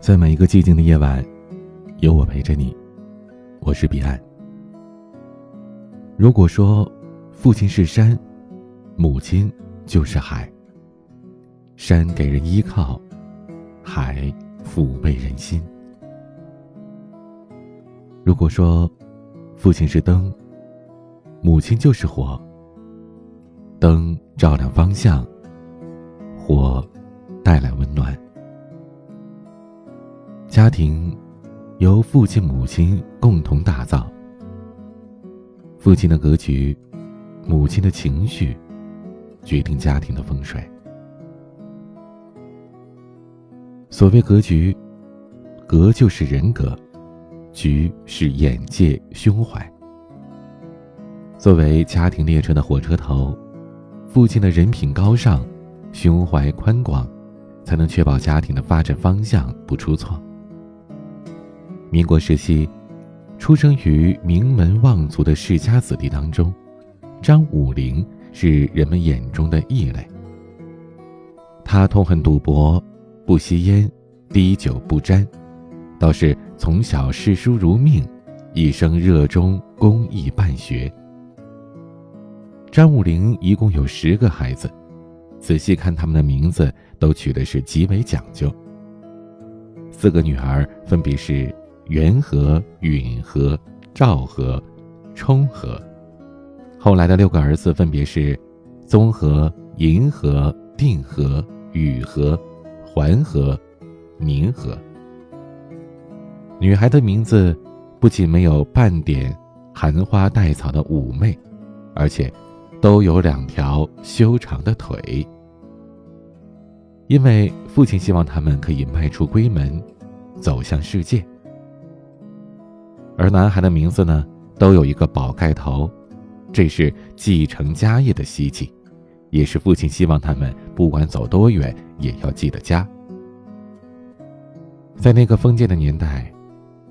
在每一个寂静的夜晚，有我陪着你。我是彼岸。如果说父亲是山，母亲就是海。山给人依靠，海抚慰人心。如果说父亲是灯，母亲就是火。灯照亮方向，火带来温暖。家庭由父亲、母亲共同打造。父亲的格局，母亲的情绪，决定家庭的风水。所谓格局，格就是人格，局是眼界、胸怀。作为家庭列车的火车头，父亲的人品高尚，胸怀宽广，才能确保家庭的发展方向不出错。民国时期，出生于名门望族的世家子弟当中，张武龄是人们眼中的异类。他痛恨赌博，不吸烟，滴酒不沾，倒是从小视书如命，一生热衷公益办学。张武龄一共有十个孩子，仔细看他们的名字，都取的是极为讲究。四个女儿分别是。元和、允和、昭和、冲和，后来的六个儿子分别是宗和、银河、定和、宇和、桓和、宁和。女孩的名字不仅没有半点含花带草的妩媚，而且都有两条修长的腿，因为父亲希望他们可以迈出闺门，走向世界。而男孩的名字呢，都有一个宝盖头，这是继承家业的希冀，也是父亲希望他们不管走多远也要记得家。在那个封建的年代，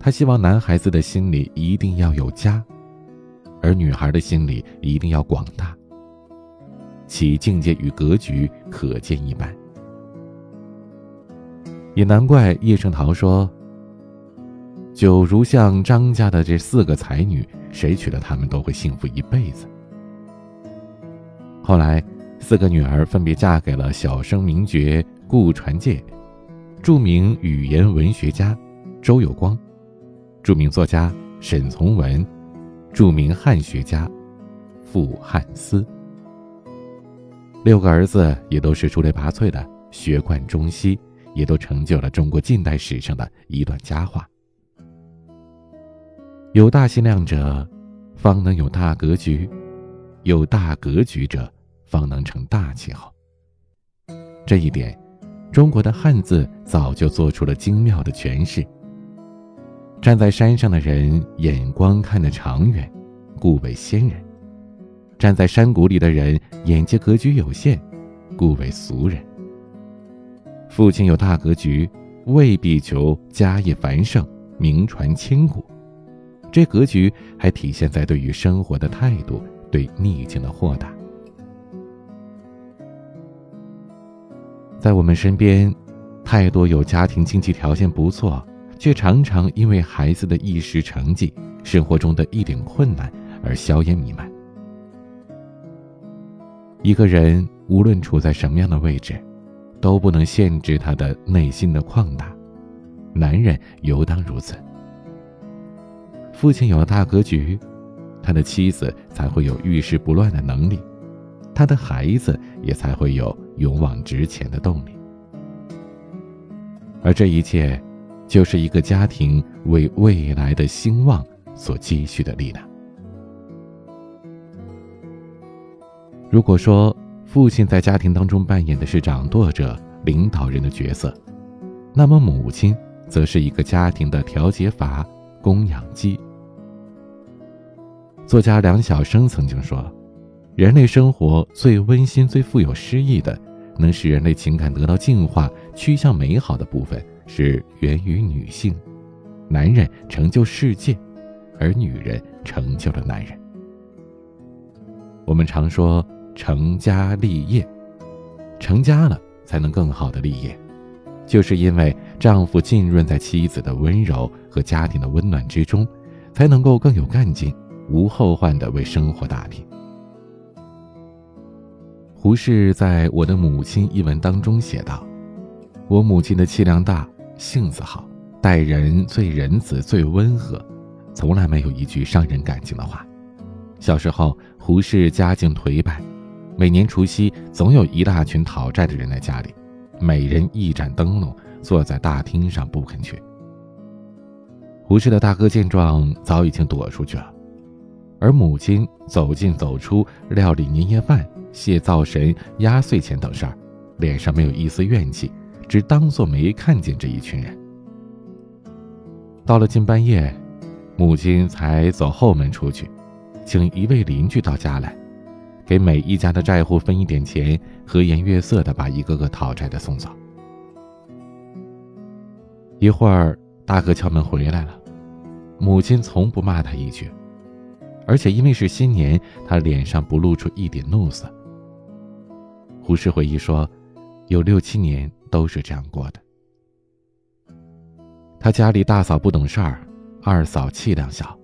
他希望男孩子的心里一定要有家，而女孩的心里一定要广大。其境界与格局可见一斑。也难怪叶圣陶说。就如像张家的这四个才女，谁娶了她们都会幸福一辈子。后来，四个女儿分别嫁给了小生名角顾传介、著名语言文学家周有光、著名作家沈从文、著名汉学家傅汉思。六个儿子也都是出类拔萃的，学贯中西，也都成就了中国近代史上的一段佳话。有大心量者，方能有大格局；有大格局者，方能成大气候。这一点，中国的汉字早就做出了精妙的诠释。站在山上的人眼光看得长远，故为仙人；站在山谷里的人眼界格局有限，故为俗人。父亲有大格局，未必求家业繁盛、名传千古。这格局还体现在对于生活的态度，对逆境的豁达。在我们身边，太多有家庭经济条件不错，却常常因为孩子的一时成绩、生活中的一点困难而硝烟弥漫。一个人无论处在什么样的位置，都不能限制他的内心的旷达，男人尤当如此。父亲有了大格局，他的妻子才会有遇事不乱的能力，他的孩子也才会有勇往直前的动力。而这一切，就是一个家庭为未来的兴旺所积蓄的力量。如果说父亲在家庭当中扮演的是掌舵者、领导人的角色，那么母亲则是一个家庭的调节阀。供养机。作家梁晓声曾经说：“人类生活最温馨、最富有诗意的，能使人类情感得到净化、趋向美好的部分，是源于女性。男人成就世界，而女人成就了男人。我们常说成家立业，成家了才能更好的立业，就是因为丈夫浸润在妻子的温柔和家庭的温暖之中，才能够更有干劲、无后患的为生活打拼。胡适在我的母亲一文当中写道：“我母亲的气量大，性子好，待人最仁慈、最温和，从来没有一句伤人感情的话。”小时候，胡适家境颓败，每年除夕总有一大群讨债的人来家里，每人一盏灯笼，坐在大厅上不肯去。胡适的大哥见状，早已经躲出去了，而母亲走进走出，料理年夜饭。谢灶神、压岁钱等事儿，脸上没有一丝怨气，只当作没看见这一群人。到了近半夜，母亲才走后门出去，请一位邻居到家来，给每一家的债户分一点钱，和颜悦色的把一个个讨债的送走。一会儿，大哥敲门回来了，母亲从不骂他一句，而且因为是新年，他脸上不露出一点怒色。胡适回忆说：“有六七年都是这样过的。他家里大嫂不懂事儿，二嫂气量小，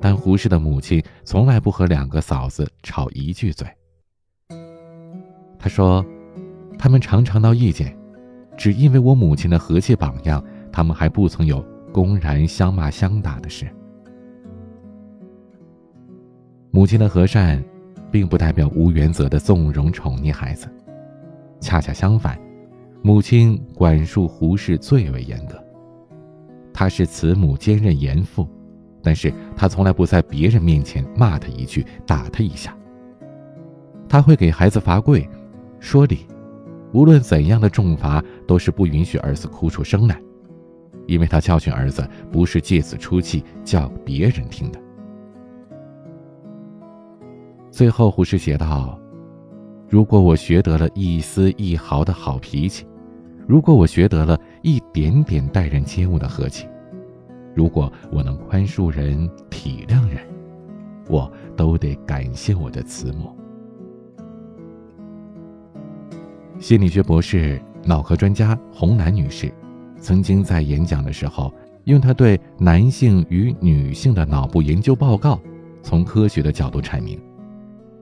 但胡适的母亲从来不和两个嫂子吵一句嘴。他说，他们常常闹意见，只因为我母亲的和气榜样，他们还不曾有公然相骂相打的事。母亲的和善。”并不代表无原则的纵容宠溺孩子，恰恰相反，母亲管束胡适最为严格。她是慈母兼任严父，但是她从来不在别人面前骂他一句、打他一下。他会给孩子罚跪，说理，无论怎样的重罚都是不允许儿子哭出声来，因为他教训儿子不是借此出气叫别人听的。最后，胡适写道：“如果我学得了一丝一毫的好脾气，如果我学得了一点点待人接物的和气，如果我能宽恕人、体谅人，我都得感谢我的慈母。”心理学博士、脑科专家洪楠女士，曾经在演讲的时候，用她对男性与女性的脑部研究报告，从科学的角度阐明。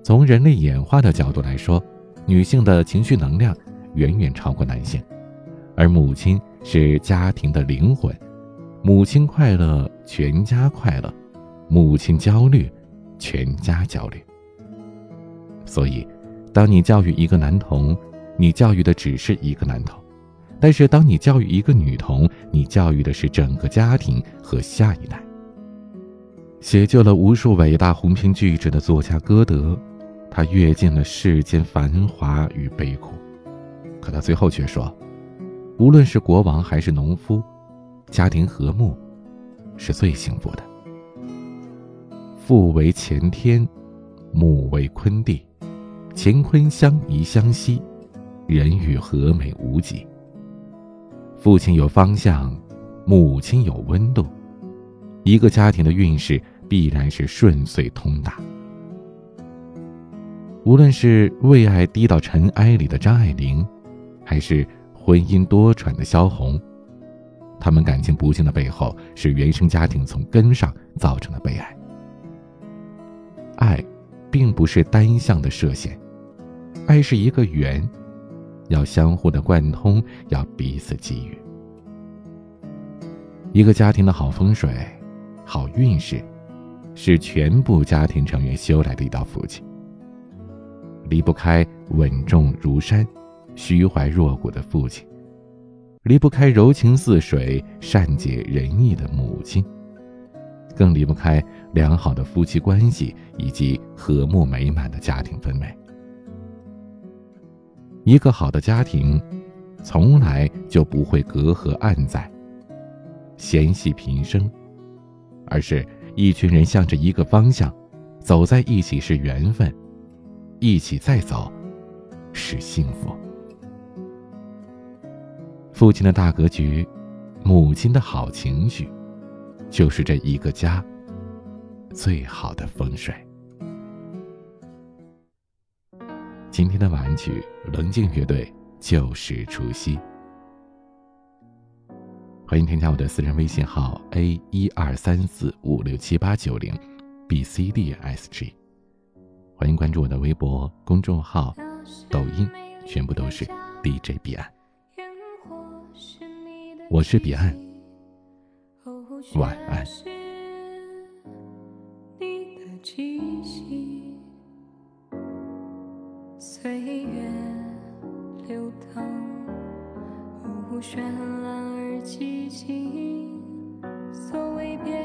从人类演化的角度来说，女性的情绪能量远远超过男性，而母亲是家庭的灵魂，母亲快乐，全家快乐；母亲焦虑，全家焦虑。所以，当你教育一个男童，你教育的只是一个男童；但是，当你教育一个女童，你教育的是整个家庭和下一代。写就了无数伟大鸿篇巨制的作家歌德。他阅尽了世间繁华与悲苦，可他最后却说：“无论是国王还是农夫，家庭和睦是最幸福的。父为乾天，母为坤地，乾坤相宜相惜，人与和美无极。父亲有方向，母亲有温度，一个家庭的运势必然是顺遂通达。”无论是为爱低到尘埃里的张爱玲，还是婚姻多舛的萧红，他们感情不幸的背后是原生家庭从根上造成的悲哀。爱，并不是单向的射线，爱是一个圆，要相互的贯通，要彼此给予。一个家庭的好风水、好运势，是全部家庭成员修来的一道福气。离不开稳重如山、虚怀若谷的父亲，离不开柔情似水、善解人意的母亲，更离不开良好的夫妻关系以及和睦美满的家庭氛围。一个好的家庭，从来就不会隔阂暗在、嫌隙平生，而是一群人向着一个方向，走在一起是缘分。一起再走，是幸福。父亲的大格局，母亲的好情绪，就是这一个家最好的风水。今天的晚曲，棱镜乐队《旧时除夕》。欢迎添加我的私人微信号 a 一二三四五六七八九零 b c d s g。欢迎关注我的微博公众号、抖音，全部都是 DJ 彼岸。我是彼岸，晚安。岁月流淌，绚烂而寂静。所谓别